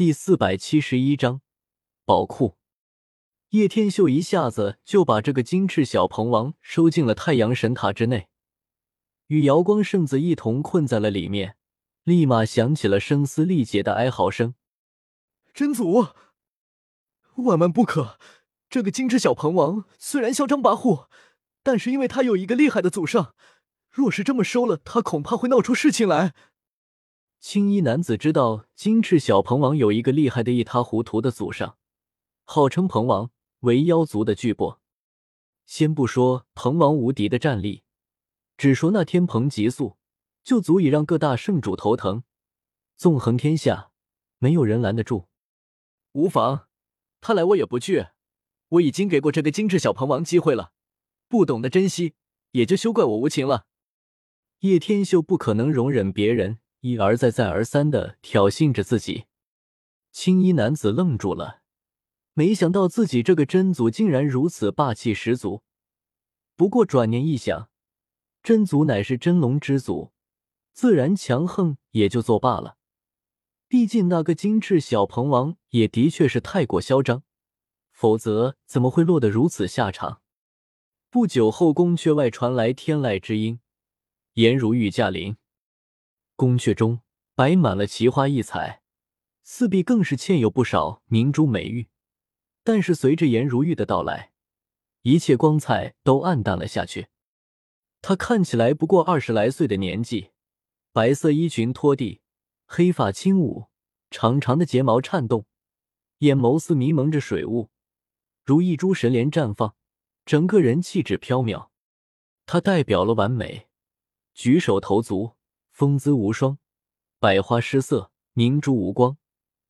第四百七十一章宝库。叶天秀一下子就把这个金翅小鹏王收进了太阳神塔之内，与瑶光圣子一同困在了里面。立马响起了声嘶力竭的哀嚎声：“真祖，万万不可！这个金翅小鹏王虽然嚣张跋扈，但是因为他有一个厉害的祖上，若是这么收了，他恐怕会闹出事情来。”青衣男子知道金翅小鹏王有一个厉害的一塌糊涂的祖上，号称鹏王，为妖族的巨擘。先不说鹏王无敌的战力，只说那天蓬极速，就足以让各大圣主头疼。纵横天下，没有人拦得住。无妨，他来我也不惧。我已经给过这个金翅小鹏王机会了，不懂得珍惜，也就休怪我无情了。叶天秀不可能容忍别人。一而再、再而三的挑衅着自己，青衣男子愣住了，没想到自己这个真祖竟然如此霸气十足。不过转念一想，真祖乃是真龙之祖，自然强横也就作罢了。毕竟那个金翅小鹏王也的确是太过嚣张，否则怎么会落得如此下场？不久后，宫阙外传来天籁之音，颜如玉驾临。宫阙中摆满了奇花异彩，四壁更是嵌有不少明珠美玉。但是随着颜如玉的到来，一切光彩都暗淡了下去。她看起来不过二十来岁的年纪，白色衣裙拖地，黑发轻舞，长长的睫毛颤动，眼眸似迷蒙着水雾，如一株神莲绽放，整个人气质飘渺。她代表了完美，举手投足。风姿无双，百花失色，明珠无光，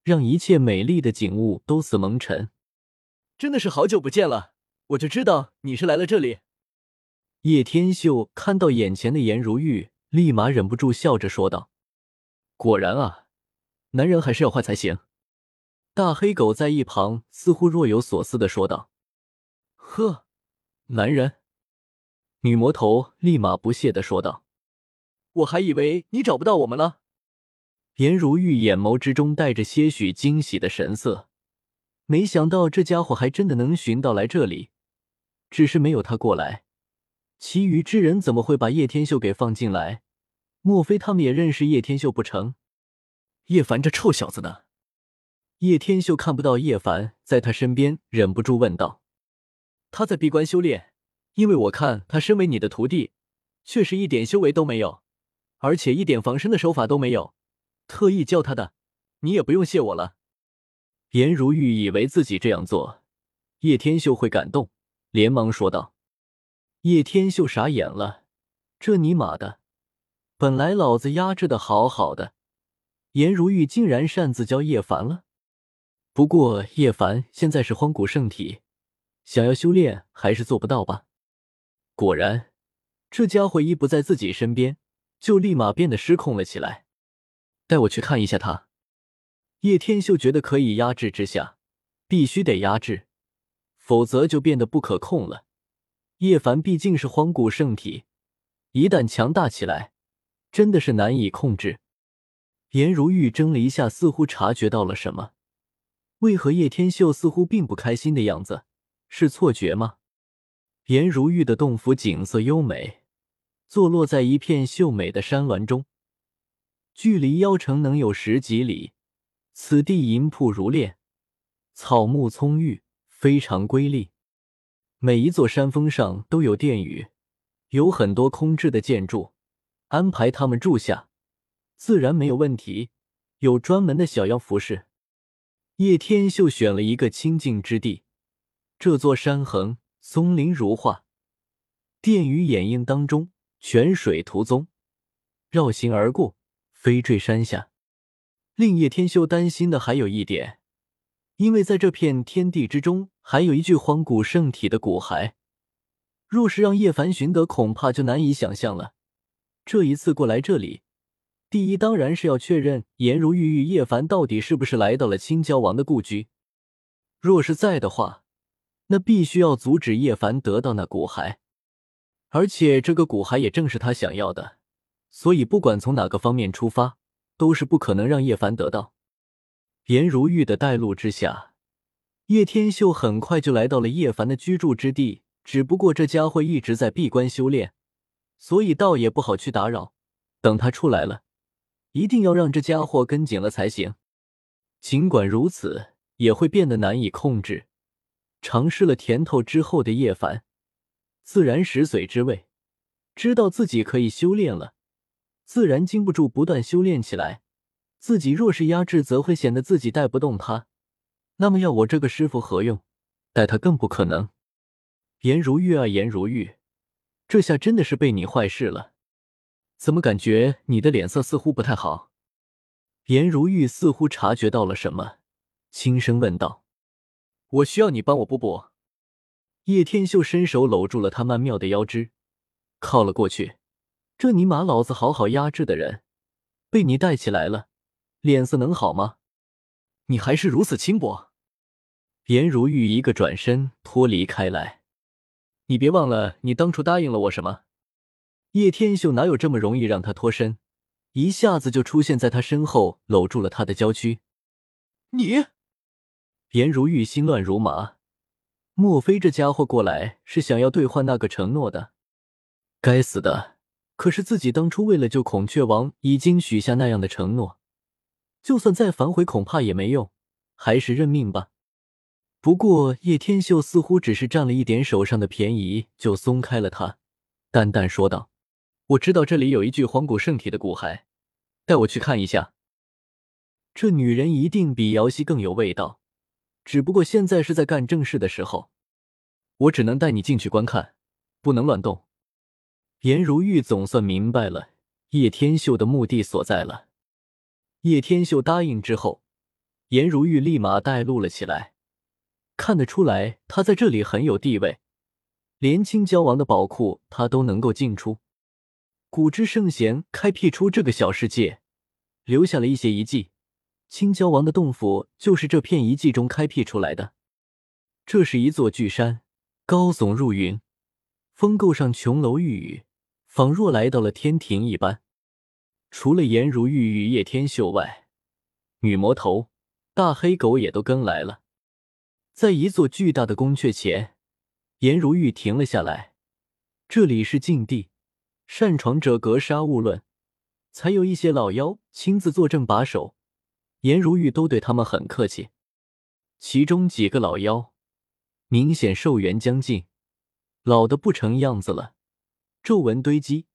让一切美丽的景物都似蒙尘。真的是好久不见了，我就知道你是来了这里。叶天秀看到眼前的颜如玉，立马忍不住笑着说道：“果然啊，男人还是要坏才行。”大黑狗在一旁似乎若有所思的说道：“呵，男人。”女魔头立马不屑的说道。我还以为你找不到我们了。颜如玉眼眸之中带着些许惊喜的神色，没想到这家伙还真的能寻到来这里。只是没有他过来，其余之人怎么会把叶天秀给放进来？莫非他们也认识叶天秀不成？叶凡这臭小子呢？叶天秀看不到叶凡在他身边，忍不住问道：“他在闭关修炼，因为我看他身为你的徒弟，却是一点修为都没有。”而且一点防身的手法都没有，特意教他的，你也不用谢我了。颜如玉以为自己这样做，叶天秀会感动，连忙说道。叶天秀傻眼了，这尼玛的，本来老子压制的好好的，颜如玉竟然擅自教叶凡了。不过叶凡现在是荒古圣体，想要修炼还是做不到吧？果然，这家伙一不在自己身边。就立马变得失控了起来，带我去看一下他。叶天秀觉得可以压制之下，必须得压制，否则就变得不可控了。叶凡毕竟是荒古圣体，一旦强大起来，真的是难以控制。颜如玉怔了一下，似乎察觉到了什么。为何叶天秀似乎并不开心的样子？是错觉吗？颜如玉的洞府景色优美。坐落在一片秀美的山峦中，距离妖城能有十几里。此地银瀑如练，草木葱郁，非常瑰丽。每一座山峰上都有殿宇，有很多空置的建筑，安排他们住下，自然没有问题。有专门的小妖服饰。叶天秀选了一个清静之地，这座山横，松林如画，殿宇掩映当中。泉水途宗，绕行而过，飞坠山下。令叶天修担心的还有一点，因为在这片天地之中，还有一具荒古圣体的骨骸。若是让叶凡寻得，恐怕就难以想象了。这一次过来这里，第一当然是要确认颜如玉与叶凡到底是不是来到了青蛟王的故居。若是在的话，那必须要阻止叶凡得到那骨骸。而且这个骨骸也正是他想要的，所以不管从哪个方面出发，都是不可能让叶凡得到。颜如玉的带路之下，叶天秀很快就来到了叶凡的居住之地。只不过这家伙一直在闭关修炼，所以倒也不好去打扰。等他出来了，一定要让这家伙跟紧了才行。尽管如此，也会变得难以控制。尝试了甜头之后的叶凡，自然食髓知味，知道自己可以修炼了，自然禁不住不断修炼起来。自己若是压制，则会显得自己带不动他。那么要我这个师傅何用？带他更不可能。颜如玉啊，颜如玉，这下真的是被你坏事了。怎么感觉你的脸色似乎不太好？颜如玉似乎察觉到了什么，轻声问道：“我需要你帮我补补。”叶天秀伸手搂住了他曼妙的腰肢，靠了过去。这尼玛老子好好压制的人，被你带起来了，脸色能好吗？你还是如此轻薄。颜如玉一个转身脱离开来。你别忘了，你当初答应了我什么？叶天秀哪有这么容易让他脱身？一下子就出现在他身后，搂住了他的娇躯。你，颜如玉心乱如麻，莫非这家伙过来是想要兑换那个承诺的？该死的！可是自己当初为了救孔雀王，已经许下那样的承诺，就算再反悔，恐怕也没用，还是认命吧。不过叶天秀似乎只是占了一点手上的便宜，就松开了他，淡淡说道：“我知道这里有一具荒古圣体的骨骸，带我去看一下。”这女人一定比瑶溪更有味道，只不过现在是在干正事的时候，我只能带你进去观看，不能乱动。颜如玉总算明白了叶天秀的目的所在了。叶天秀答应之后，颜如玉立马带路了起来。看得出来，他在这里很有地位，连青椒王的宝库他都能够进出。古之圣贤开辟出这个小世界，留下了一些遗迹。青椒王的洞府就是这片遗迹中开辟出来的。这是一座巨山，高耸入云，峰构上琼楼玉宇，仿若来到了天庭一般。除了颜如玉与叶天秀外，女魔头、大黑狗也都跟来了。在一座巨大的宫阙前，颜如玉停了下来。这里是禁地，擅闯者格杀勿论，才有一些老妖亲自坐镇把守。颜如玉都对他们很客气。其中几个老妖明显寿元将近，老的不成样子了，皱纹堆积，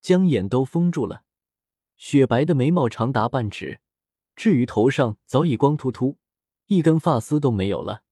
将眼都封住了。雪白的眉毛长达半尺，至于头上早已光秃秃，一根发丝都没有了。